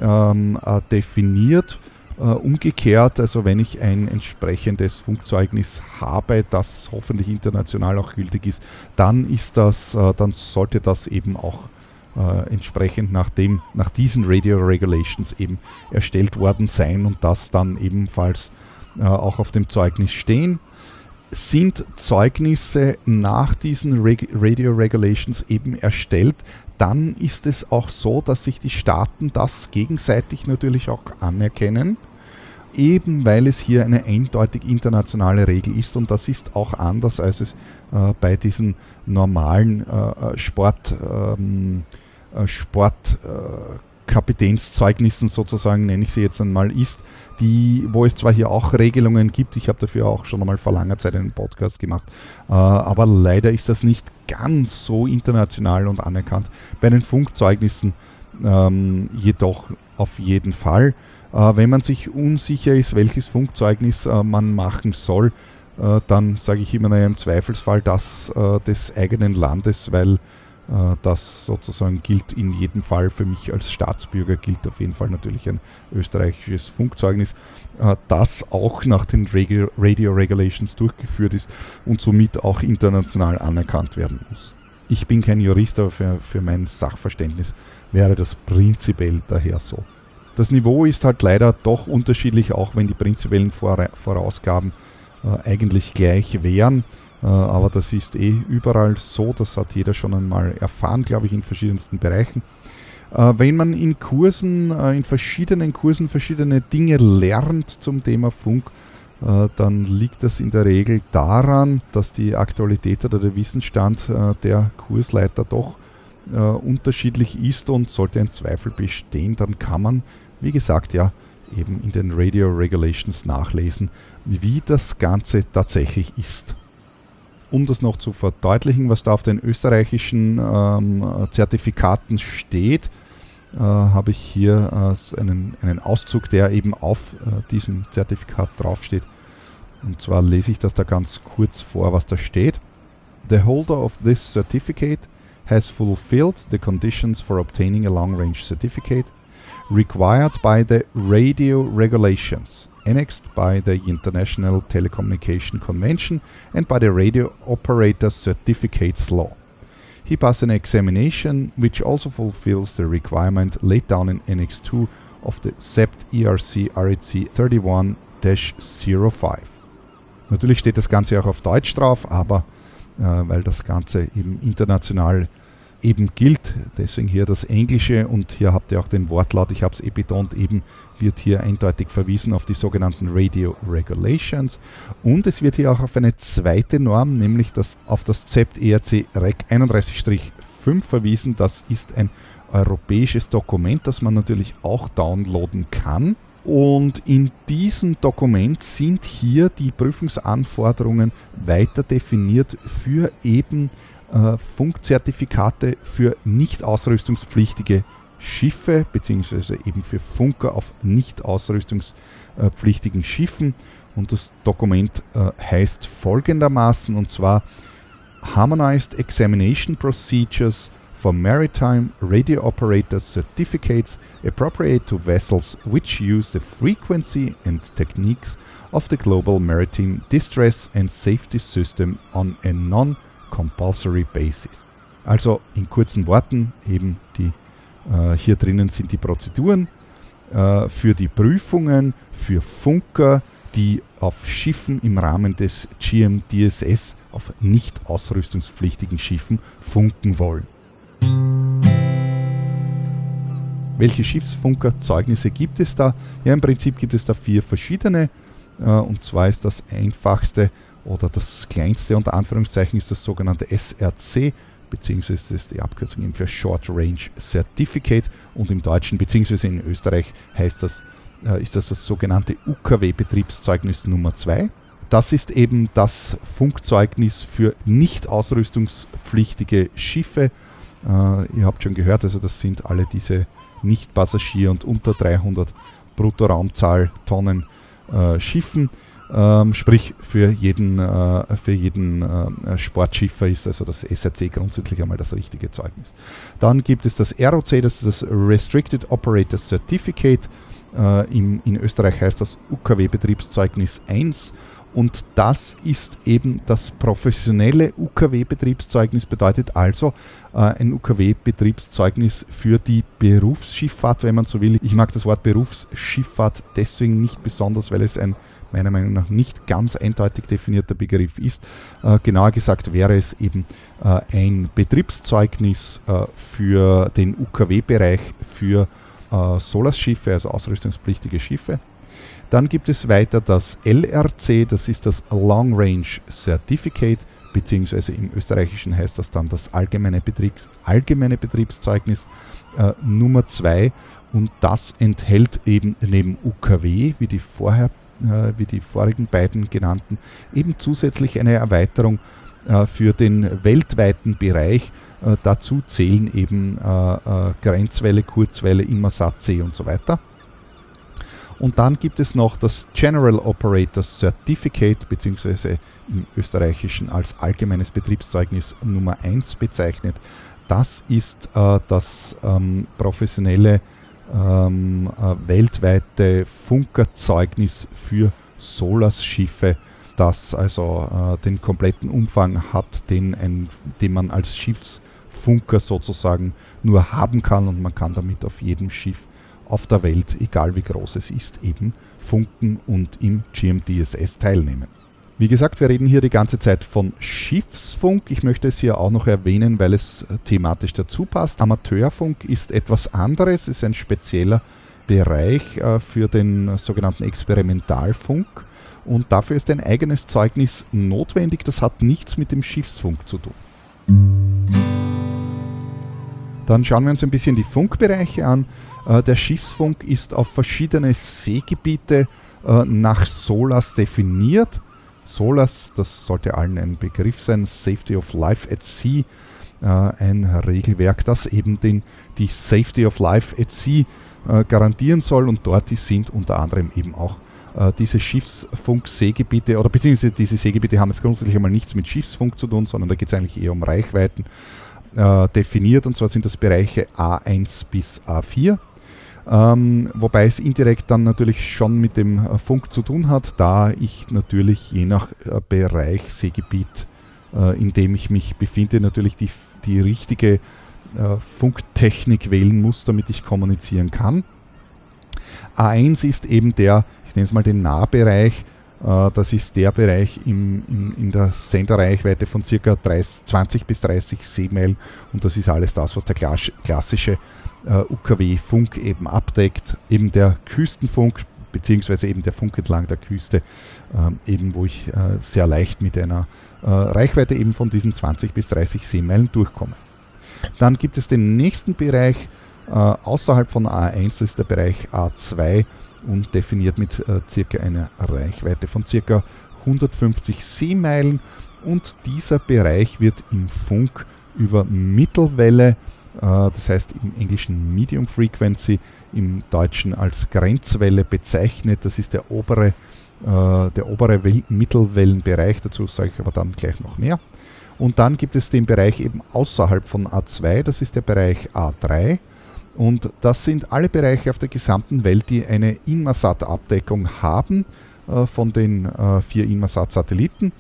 ähm, äh, definiert. Uh, umgekehrt, also wenn ich ein entsprechendes Funkzeugnis habe, das hoffentlich international auch gültig ist, dann ist das, uh, dann sollte das eben auch äh, entsprechend nach, dem, nach diesen Radio Regulations eben erstellt worden sein und das dann ebenfalls äh, auch auf dem Zeugnis stehen. Sind Zeugnisse nach diesen Reg Radio Regulations eben erstellt, dann ist es auch so, dass sich die Staaten das gegenseitig natürlich auch anerkennen eben weil es hier eine eindeutig internationale Regel ist und das ist auch anders, als es äh, bei diesen normalen äh, Sport, ähm, äh, Sportkapitänszeugnissen sozusagen, nenne ich sie jetzt einmal, ist, die, wo es zwar hier auch Regelungen gibt, ich habe dafür auch schon einmal vor langer Zeit einen Podcast gemacht, äh, aber leider ist das nicht ganz so international und anerkannt. Bei den Funkzeugnissen ähm, jedoch auf jeden Fall. Äh, wenn man sich unsicher ist, welches Funkzeugnis äh, man machen soll, äh, dann sage ich immer naja, im Zweifelsfall das des eigenen Landes, weil das sozusagen gilt in jedem Fall für mich als Staatsbürger, gilt auf jeden Fall natürlich ein österreichisches Funkzeugnis, das auch nach den Radio, Radio Regulations durchgeführt ist und somit auch international anerkannt werden muss. Ich bin kein Jurist, aber für, für mein Sachverständnis wäre das prinzipiell daher so. Das Niveau ist halt leider doch unterschiedlich, auch wenn die prinzipiellen Vorausgaben äh, eigentlich gleich wären. Äh, aber das ist eh überall so, das hat jeder schon einmal erfahren, glaube ich, in verschiedensten Bereichen. Äh, wenn man in Kursen, äh, in verschiedenen Kursen verschiedene Dinge lernt zum Thema Funk, dann liegt das in der Regel daran, dass die Aktualität oder der Wissensstand der Kursleiter doch unterschiedlich ist und sollte ein Zweifel bestehen, dann kann man wie gesagt, ja, eben in den Radio Regulations nachlesen, wie das Ganze tatsächlich ist. Um das noch zu verdeutlichen, was da auf den österreichischen ähm, Zertifikaten steht, äh, habe ich hier äh, einen, einen Auszug, der eben auf äh, diesem Zertifikat draufsteht. Und zwar lese ich das da ganz kurz vor, was da steht. The holder of this certificate has fulfilled the conditions for obtaining a long-range certificate required by the radio regulations annexed by the International Telecommunication Convention and by the Radio Operator Certificates Law. He passed an examination which also fulfills the requirement laid down in Annex 2 of the SEPT ERC REC 31-05. Natürlich steht das Ganze auch auf Deutsch drauf, aber äh, weil das Ganze eben international eben gilt. Deswegen hier das Englische und hier habt ihr auch den Wortlaut, ich habe es eh betont, eben wird hier eindeutig verwiesen auf die sogenannten Radio Regulations und es wird hier auch auf eine zweite Norm, nämlich das, auf das ZEPT ERC REC 31-5 verwiesen. Das ist ein europäisches Dokument, das man natürlich auch downloaden kann. Und in diesem Dokument sind hier die Prüfungsanforderungen weiter definiert für eben äh, Funkzertifikate für nicht ausrüstungspflichtige Schiffe beziehungsweise eben für Funker auf nicht ausrüstungspflichtigen Schiffen. Und das Dokument äh, heißt folgendermaßen und zwar Harmonized Examination Procedures for Maritime Radio Operator Certificates appropriate to vessels which use the frequency and techniques of the Global Maritime Distress and Safety System on a non- compulsory basis. Also in kurzen Worten eben die äh, hier drinnen sind die Prozeduren äh, für die Prüfungen für Funker, die auf Schiffen im Rahmen des GMDSS auf nicht ausrüstungspflichtigen Schiffen funken wollen. Welche Schiffsfunkerzeugnisse gibt es da? Ja, im Prinzip gibt es da vier verschiedene. Äh, und zwar ist das einfachste oder das kleinste unter Anführungszeichen ist das sogenannte SRC, beziehungsweise ist die Abkürzung eben für Short Range Certificate und im Deutschen beziehungsweise in Österreich heißt das, äh, ist das das sogenannte UKW-Betriebszeugnis Nummer 2. Das ist eben das Funkzeugnis für nicht ausrüstungspflichtige Schiffe. Äh, ihr habt schon gehört, also das sind alle diese nicht Passagier- und unter 300 Bruttoraumzahl Tonnen äh, Schiffen. Ähm, sprich, für jeden, äh, für jeden äh, Sportschiffer ist also das SRC grundsätzlich einmal das richtige Zeugnis. Dann gibt es das ROC, das ist das Restricted Operator Certificate. Äh, im, in Österreich heißt das UKW-Betriebszeugnis 1 Und das ist eben das professionelle UKW-Betriebszeugnis, bedeutet also äh, ein UKW-Betriebszeugnis für die Berufsschifffahrt, wenn man so will. Ich mag das Wort Berufsschifffahrt deswegen nicht besonders, weil es ein meiner Meinung nach nicht ganz eindeutig definierter Begriff ist. Äh, genauer gesagt wäre es eben äh, ein Betriebszeugnis äh, für den UKW-Bereich für äh, SOLAS-Schiffe, also ausrüstungspflichtige Schiffe. Dann gibt es weiter das LRC, das ist das Long Range Certificate, beziehungsweise im Österreichischen heißt das dann das allgemeine, Betriebs allgemeine Betriebszeugnis äh, Nummer 2 und das enthält eben neben UKW, wie die vorher äh, wie die vorigen beiden genannten, eben zusätzlich eine Erweiterung äh, für den weltweiten Bereich. Äh, dazu zählen eben Grenzwelle, Kurzwelle, Inmarsat C und so weiter. Und dann gibt es noch das General Operators Certificate, beziehungsweise im Österreichischen als allgemeines Betriebszeugnis Nummer 1 bezeichnet. Das ist äh, das ähm, professionelle ähm, äh, weltweite Funkerzeugnis für SOLAS-Schiffe, das also äh, den kompletten Umfang hat, den, ein, den man als Schiffsfunker sozusagen nur haben kann und man kann damit auf jedem Schiff auf der Welt, egal wie groß es ist, eben funken und im GMDSS teilnehmen. Wie gesagt, wir reden hier die ganze Zeit von Schiffsfunk. Ich möchte es hier auch noch erwähnen, weil es thematisch dazu passt. Amateurfunk ist etwas anderes, ist ein spezieller Bereich äh, für den sogenannten Experimentalfunk. Und dafür ist ein eigenes Zeugnis notwendig. Das hat nichts mit dem Schiffsfunk zu tun. Dann schauen wir uns ein bisschen die Funkbereiche an. Äh, der Schiffsfunk ist auf verschiedene Seegebiete äh, nach SOLAS definiert. SOLAS, das sollte allen ein Begriff sein, Safety of Life at Sea, äh, ein Regelwerk, das eben den, die Safety of Life at Sea garantieren soll. Und dort sind unter anderem eben auch diese Schiffsfunk-Seegebiete oder beziehungsweise diese Seegebiete haben jetzt grundsätzlich einmal nichts mit Schiffsfunk zu tun, sondern da geht es eigentlich eher um Reichweiten äh, definiert. Und zwar sind das Bereiche A1 bis A4 ähm, wobei es indirekt dann natürlich schon mit dem äh, Funk zu tun hat, da ich natürlich je nach äh, Bereich, Seegebiet, äh, in dem ich mich befinde, natürlich die, die richtige äh, Funktechnik wählen muss, damit ich kommunizieren kann. A1 ist eben der, ich nenne es mal den Nahbereich, das ist der Bereich im, in, in, der Senderreichweite von ca. 20 bis 30 Seemeilen und das ist alles das, was der klassische äh, UKW-Funk eben abdeckt, eben der Küstenfunk beziehungsweise eben der Funk entlang der Küste, äh, eben wo ich äh, sehr leicht mit einer äh, Reichweite eben von diesen 20 bis 30 Seemeilen durchkomme. Dann gibt es den nächsten Bereich äh, außerhalb von A1, das ist der Bereich A2 und definiert mit äh, circa einer Reichweite von circa 150 Seemeilen und dieser Bereich wird im Funk über Mittelwelle äh, das heißt im Englischen Medium Frequency, im Deutschen als Grenzwelle bezeichnet. Das ist der obere, äh, der obere Mittelwellenbereich, dazu sage ich aber dann gleich noch mehr. Und dann gibt es den Bereich eben außerhalb von A2, das ist der Bereich A3. Und das sind alle Bereiche auf der gesamten Welt, die eine Inmarsat-Abdeckung haben äh, von den äh, vier Inmarsat-Satelliten.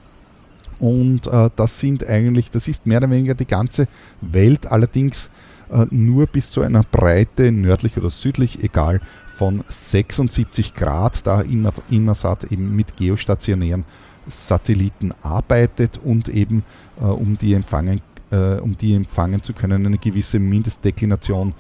Und äh, das sind eigentlich, das ist mehr oder weniger die ganze Welt, allerdings äh, nur bis zu einer Breite nördlich oder südlich, egal, von 76 Grad, da Inmarsat eben mit geostationären Satelliten arbeitet und eben äh, um, die empfangen, äh, um die empfangen zu können eine gewisse Mindestdeklination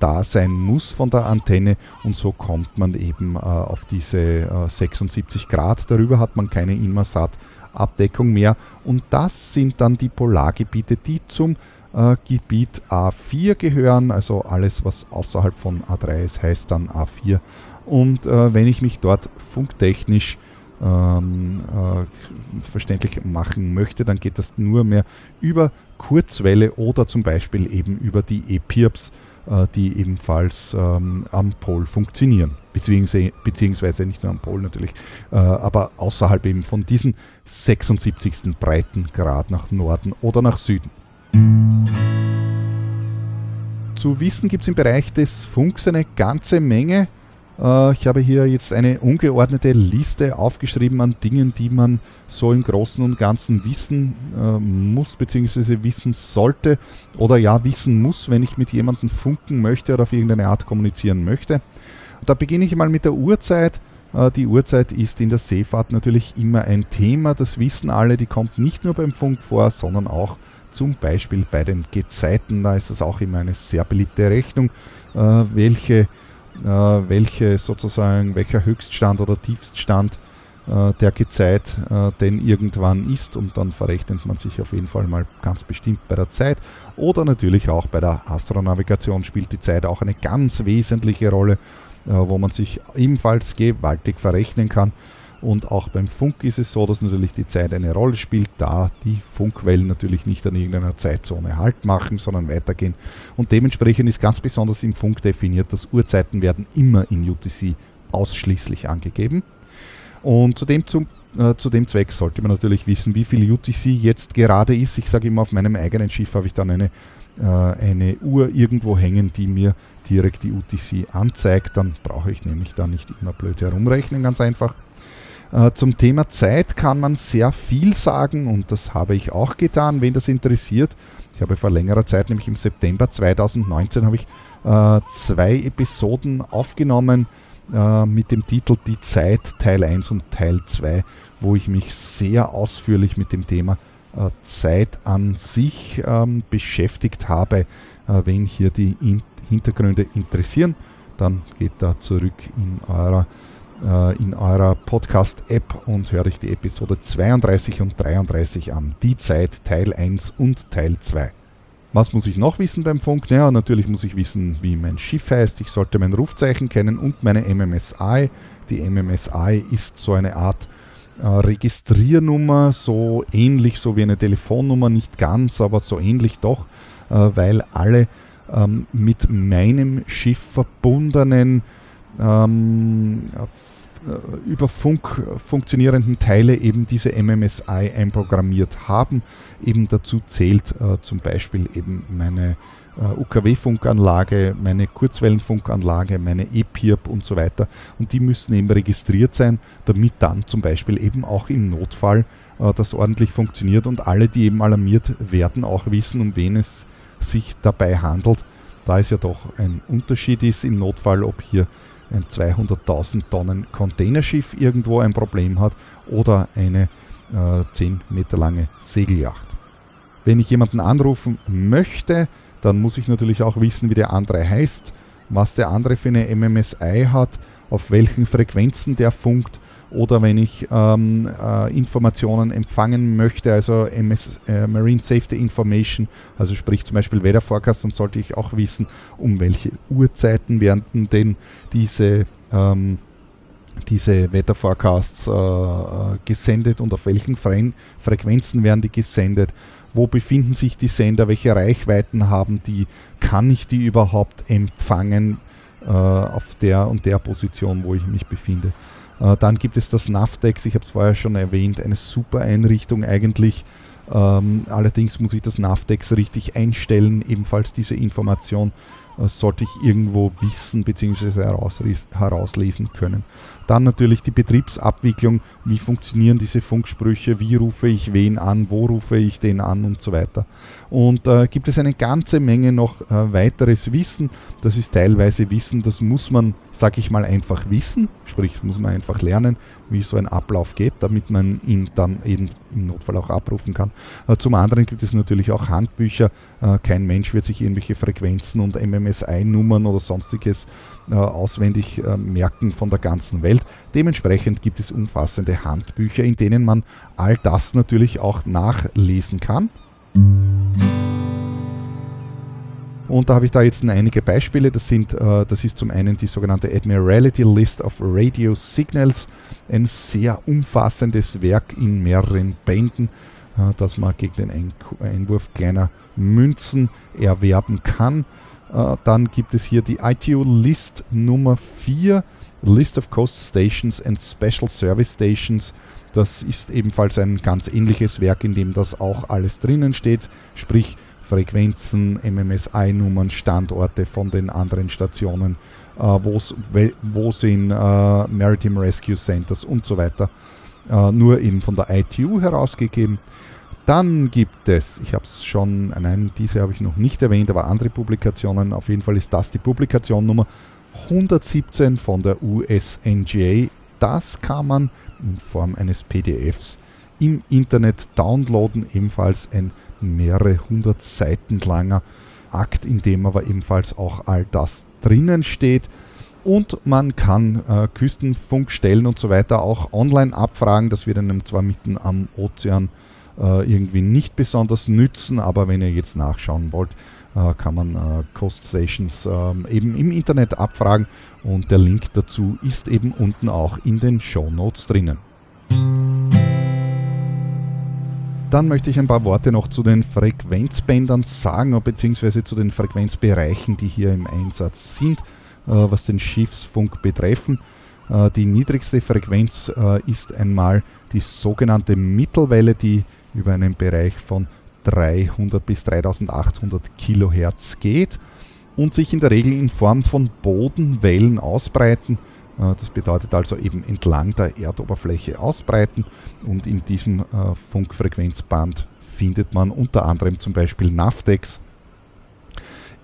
da sein muss von der Antenne und so kommt man eben äh, auf diese 76 Grad. Darüber hat man keine Inmarsat-Abdeckung mehr und das sind dann die Polargebiete, die zum äh, Gebiet A4 gehören, also alles, was außerhalb von A3 ist, heißt dann A4. Und äh, wenn ich mich dort funktechnisch ähm, äh, verständlich machen möchte, dann geht das nur mehr über Kurzwelle oder zum Beispiel eben über die EPIRPs, äh, die ebenfalls ähm, am Pol funktionieren. Beziehungsweise, beziehungsweise nicht nur am Pol natürlich, äh, aber außerhalb eben von diesen 76. Breitengrad nach Norden oder nach Süden. Zu wissen gibt es im Bereich des Funks eine ganze Menge. Äh, ich habe hier jetzt eine ungeordnete Liste aufgeschrieben an Dingen, die man so im Großen und Ganzen wissen äh, muss, beziehungsweise wissen sollte oder ja wissen muss, wenn ich mit jemandem funken möchte oder auf irgendeine Art kommunizieren möchte. Da beginne ich mal mit der Uhrzeit. Äh, die Uhrzeit ist in der Seefahrt natürlich immer ein Thema, das wissen alle, die kommt nicht nur beim Funk vor, sondern auch zum Beispiel bei den Gezeiten. Da ist es auch immer eine sehr beliebte Rechnung, welche welche sozusagen, welcher Höchststand oder Tiefststand äh, der Gezeit äh, denn irgendwann ist und dann verrechnet man sich auf jeden Fall mal ganz bestimmt bei der Zeit. Oder natürlich auch bei der Astronavigation spielt die Zeit auch eine ganz wesentliche Rolle, wo man sich ebenfalls gewaltig verrechnen kann. Und auch beim Funk ist es so, dass natürlich die Zeit eine Rolle spielt, da die Funkwellen natürlich nicht an irgendeiner Zeitzone Halt machen, sondern weitergehen. Und dementsprechend ist ganz besonders im Funk definiert, dass Uhrzeiten werden immer in UTC ausschließlich angegeben. Und zu dem, zum, äh, zu dem Zweck sollte man natürlich wissen, wie viel UTC jetzt gerade ist. Ich sage immer, auf meinem eigenen Schiff habe ich dann eine, äh, eine Uhr irgendwo hängen, die mir direkt die UTC anzeigt. Dann brauche ich nämlich da nicht immer blöd herumrechnen, ganz einfach. Äh, zum Thema Zeit kann man sehr viel sagen und das habe ich auch getan, wenn das interessiert. Ich habe vor längerer Zeit, nämlich im September 2019, habe ich äh, zwei Episoden aufgenommen äh, mit dem Titel Die Zeit Teil 1 und Teil 2, wo ich mich sehr ausführlich mit dem Thema Zeit an sich ähm, beschäftigt habe. Wenn hier die in Hintergründe interessieren, dann geht da zurück in eurer in eurer Podcast-App und höre euch die Episode 32 und 33 an. Die Zeit Teil 1 und Teil 2. Was muss ich noch wissen beim Funk? Naja, natürlich muss ich wissen, wie mein Schiff heißt. Ich sollte mein Rufzeichen kennen und meine MMSI. Die MMSI ist so eine Art äh, Registriernummer, so ähnlich so wie eine Telefonnummer, nicht ganz, aber so ähnlich doch, äh, weil alle ähm, mit meinem Schiff verbundenen ähm, äh, über Funk funktionierenden Teile eben diese MMSI einprogrammiert haben. Eben dazu zählt äh, zum Beispiel eben meine äh, UKW-Funkanlage, meine Kurzwellenfunkanlage, meine EPIRP und so weiter. Und die müssen eben registriert sein, damit dann zum Beispiel eben auch im Notfall äh, das ordentlich funktioniert und alle, die eben alarmiert werden, auch wissen, um wen es sich dabei handelt. Da es ja doch ein Unterschied ist im Notfall, ob hier ein 200.000 Tonnen Containerschiff irgendwo ein Problem hat oder eine äh, 10 Meter lange Segelyacht. Wenn ich jemanden anrufen möchte, dann muss ich natürlich auch wissen, wie der andere heißt, was der andere für eine MMSI hat, auf welchen Frequenzen der funkt oder wenn ich ähm, äh, Informationen empfangen möchte, also MS, äh, Marine Safety Information, also sprich zum Beispiel Weather dann sollte ich auch wissen, um welche Uhrzeiten werden denn diese, ähm, diese Weather Forecasts äh, äh gesendet und auf welchen Fre Frequenzen werden die gesendet. Wo befinden sich die Sender? Welche Reichweiten haben die? Kann ich die überhaupt empfangen äh, auf der und der Position, wo ich mich befinde? Äh, dann gibt es das Navtex, ich habe es vorher schon erwähnt, eine super Einrichtung eigentlich. Ähm, allerdings muss ich das Navtex richtig einstellen, ebenfalls diese Information sollte ich irgendwo wissen bzw. herauslesen können. Dann natürlich die Betriebsabwicklung, wie funktionieren diese Funksprüche, wie rufe ich wen an, wo rufe ich den an und so weiter. Und äh, gibt es eine ganze Menge noch äh, weiteres Wissen. Das ist teilweise Wissen, das muss man, sag ich mal, einfach wissen, sprich muss man einfach lernen, wie so ein Ablauf geht, damit man ihn dann eben im Notfall auch abrufen kann. Äh, zum anderen gibt es natürlich auch Handbücher. Äh, kein Mensch wird sich irgendwelche Frequenzen und MMSI-Nummern oder sonstiges äh, auswendig äh, merken von der ganzen Welt. Dementsprechend gibt es umfassende Handbücher, in denen man all das natürlich auch nachlesen kann. Und da habe ich da jetzt einige Beispiele. Das, sind, äh, das ist zum einen die sogenannte Admiralty List of Radio Signals, ein sehr umfassendes Werk in mehreren Bänden, äh, das man gegen den Einwurf kleiner Münzen erwerben kann. Äh, dann gibt es hier die ITU List Nummer 4, List of Coast Stations and Special Service Stations. Das ist ebenfalls ein ganz ähnliches Werk, in dem das auch alles drinnen steht, sprich Frequenzen, MMSI-Nummern, Standorte von den anderen Stationen, äh, wo sind äh, Maritime Rescue Centers und so weiter. Nur eben von der ITU herausgegeben. Dann gibt es, ich habe es schon, nein, diese habe ich noch nicht erwähnt, aber andere Publikationen. Auf jeden Fall ist das die Publikation Nummer 117 von der USNGA. Das kann man in Form eines PDFs im Internet downloaden, ebenfalls ein mehrere hundert Seiten langer Akt, in dem aber ebenfalls auch all das drinnen steht. Und man kann äh, Küstenfunkstellen und so weiter auch online abfragen. Das wird einem zwar mitten am Ozean irgendwie nicht besonders nützen, aber wenn ihr jetzt nachschauen wollt, äh, kann man äh, Coast Stations ähm, eben im Internet abfragen und der Link dazu ist eben unten auch in den Show Notes drinnen. Dann möchte ich ein paar Worte noch zu den Frequenzbändern sagen, beziehungsweise zu den Frequenzbereichen, die hier im Einsatz sind, äh, was den Schiffsfunk betreffen. Äh, die niedrigste Frequenz äh, ist einmal die sogenannte Mittelwelle, die über einen Bereich von 300 bis 3800 Kilohertz geht und sich in der Regel in Form von Bodenwellen ausbreiten äh, das bedeutet also eben entlang der Erdoberfläche ausbreiten und in diesem äh, Funkfrequenzband findet man unter anderem zum Beispiel Navtex.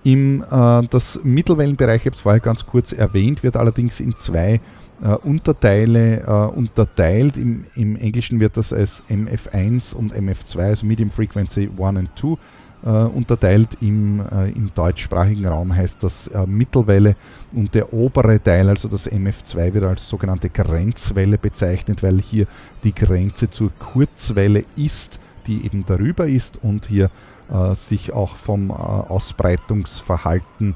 Im, äh, das Mittelwellenbereich, ich habe es vorher ganz kurz erwähnt, wird allerdings in zwei äh, Unterteile äh, unterteilt. Im, Im, Englischen wird das als MF1 und MF2, also Medium Frequency 1 und 2, äh, unterteilt. Im, äh, Im deutschsprachigen Raum heißt das äh, Mittelwelle und der obere Teil, also das MF2, wird als sogenannte Grenzwelle bezeichnet, weil hier die Grenze zur Kurzwelle ist, die eben darüber ist und hier äh, sich auch vom Ausbreitungsverhalten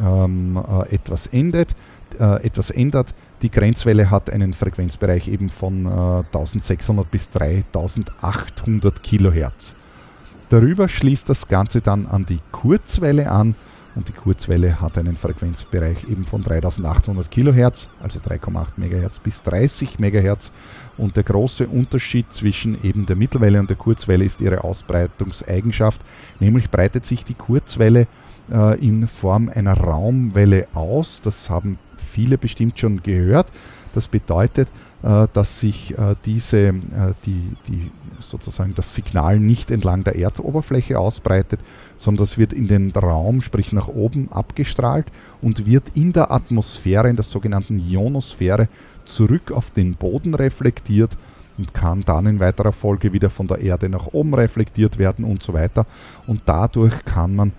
ähm, äh, etwas ändert. Etwas ändert. Die Grenzwelle hat einen Frequenzbereich eben von 1600 bis 3800 Kilohertz. Darüber schließt das Ganze dann an die Kurzwelle an und die Kurzwelle hat einen Frequenzbereich eben von 3800 kHz, also 3,8 MHz bis 30 MHz. Und der große Unterschied zwischen eben der Mittelwelle und der Kurzwelle ist ihre Ausbreitungseigenschaft, nämlich breitet sich die Kurzwelle äh, in Form einer Raumwelle aus. Das haben viele bestimmt schon gehört. Das bedeutet, äh, dass sich äh, diese, äh, die, die sozusagen das Signal nicht entlang der Erdoberfläche ausbreitet, sondern das wird in den Raum, sprich nach oben abgestrahlt und wird in der Atmosphäre, in der sogenannten Ionosphäre, zurück auf den Boden reflektiert und kann dann in weiterer Folge wieder von der Erde nach oben reflektiert werden und so weiter. Und dadurch kann man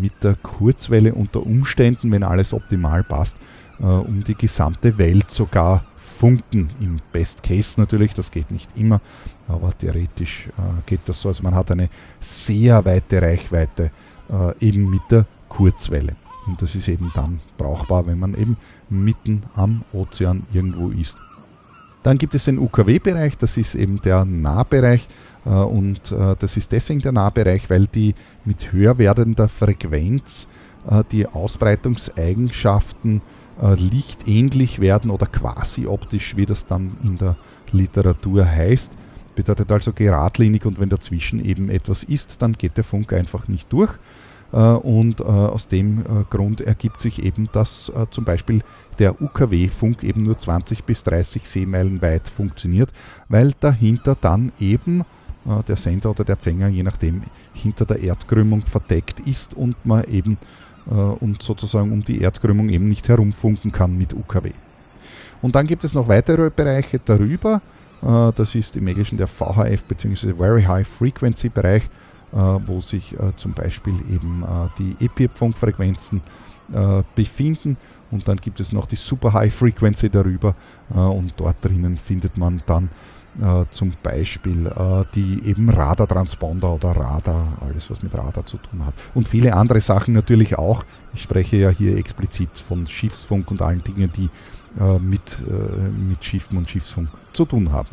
mit der Kurzwelle unter Umständen, wenn alles optimal passt, um die gesamte Welt sogar funken. Im Best Case natürlich, das geht nicht immer, aber theoretisch äh, geht das so. Also man hat eine sehr weite Reichweite äh, eben mit der Kurzwelle. Und das ist eben dann brauchbar, wenn man eben mitten am Ozean irgendwo ist. Dann gibt es den UKW-Bereich, das ist eben der Nahbereich. Äh, und äh, das ist deswegen der Nahbereich, weil die mit höher werdender Frequenz äh, die Ausbreitungseigenschaften äh, lichtähnlich werden oder quasi optisch, wie das dann in der Literatur heißt. Bedeutet also geradlinig und wenn dazwischen eben etwas ist, dann geht der Funk einfach nicht durch. Äh, und äh, aus dem Grund ergibt sich eben, dass zum Beispiel der UKW-Funk eben nur 20 bis 30 Seemeilen weit funktioniert, weil dahinter dann eben der Sender oder der Empfänger, je nachdem, hinter der Erdkrümmung verdeckt ist und man eben äh, und sozusagen um die Erdkrümmung eben nicht herumfunken kann mit UKW. Und dann gibt es noch weitere Bereiche darüber. Äh, das ist im Englischen der VHF bzw. Very High Frequency Bereich, äh, wo sich zum Beispiel eben die EPIP-Funkfrequenzen befinden. Und dann gibt es noch die Super High Frequency darüber und dort drinnen findet man dann äh, zum Beispiel äh, die eben Radartransponder oder Radar, alles was mit Radar zu tun hat. Und viele andere Sachen natürlich auch. Ich spreche ja hier explizit von Schiffsfunk und allen Dingen, die äh, mit, äh, mit Schiffen und Schiffsfunk zu tun haben.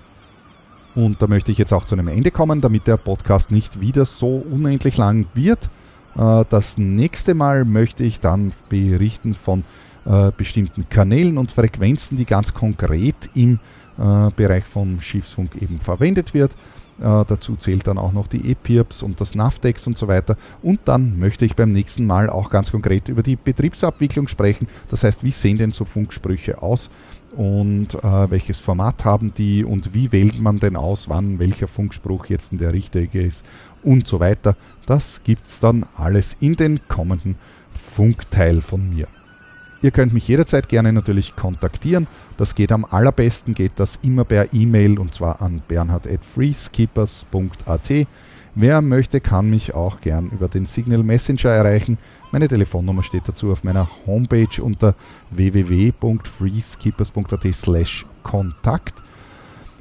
Und da möchte ich jetzt auch zu einem Ende kommen, damit der Podcast nicht wieder so unendlich lang wird. Äh, das nächste Mal möchte ich dann berichten von äh, bestimmten Kanälen und Frequenzen, die ganz konkret im äh, Bereich vom Schiffsfunk eben verwendet wird. Äh, dazu zählt dann auch noch die EPIRPS und das NAVTEX und so weiter. Und dann möchte ich beim nächsten Mal auch ganz konkret über die Betriebsabwicklung sprechen. Das heißt, wie sehen denn so Funksprüche aus? und äh, welches Format haben die und wie wählt man denn aus, wann welcher Funkspruch jetzt der richtige ist und so weiter. Das gibt es dann alles in den kommenden Funkteil von mir. Ihr könnt mich jederzeit gerne natürlich kontaktieren. Das geht am allerbesten, geht das immer per E-Mail und zwar an bernhard.freeskippers.at. Wer möchte, kann mich auch gern über den Signal Messenger erreichen. Meine Telefonnummer steht dazu auf meiner Homepage unter www.freeskippers.at slash Kontakt.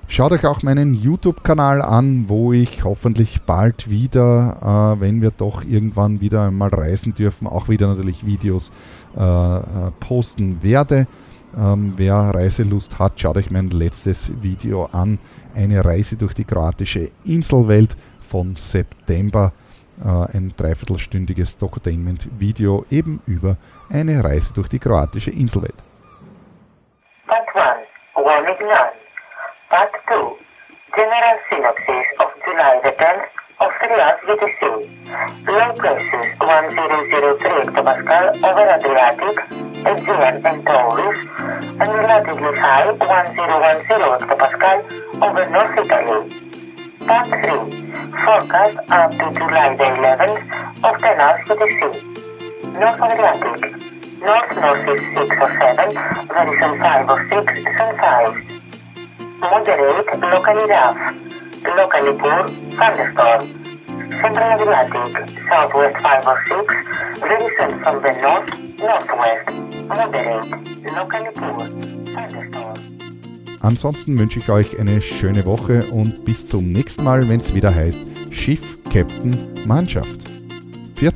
Schaut euch auch meinen YouTube-Kanal an, wo ich hoffentlich bald wieder, äh, wenn wir doch irgendwann wieder einmal reisen dürfen, auch wieder natürlich Videos posten werde. Ähm, wer Reiselust hat, schaut euch mein letztes Video an. Eine Reise durch die kroatische Inselwelt von September äh, ein dreiviertelstündiges Docutainment-Video eben über eine Reise durch die kroatische Inselwelt. Part 1, Warning None. Part 2, General Synopsis of July the 10th of Trias VTC. Low pressures 1003 hectopascal over Adriatic, Aegean and Taurus, and relatively high 1010 hectopascal over North Italy. Part 3. Forecast up to July the 11th of the North UTC. North Adriatic. North Northeast 6 or 7, Horizon 5 or 6, Sun 5. Moderate, locally rough. Locally poor, thunderstorm. Central Adriatic, Southwest 5 or 6, Horizon from the north, northwest. Moderate, locally poor, thunderstorm. Ansonsten wünsche ich euch eine schöne Woche und bis zum nächsten Mal, wenn es wieder heißt Schiff, Captain, Mannschaft. Viert.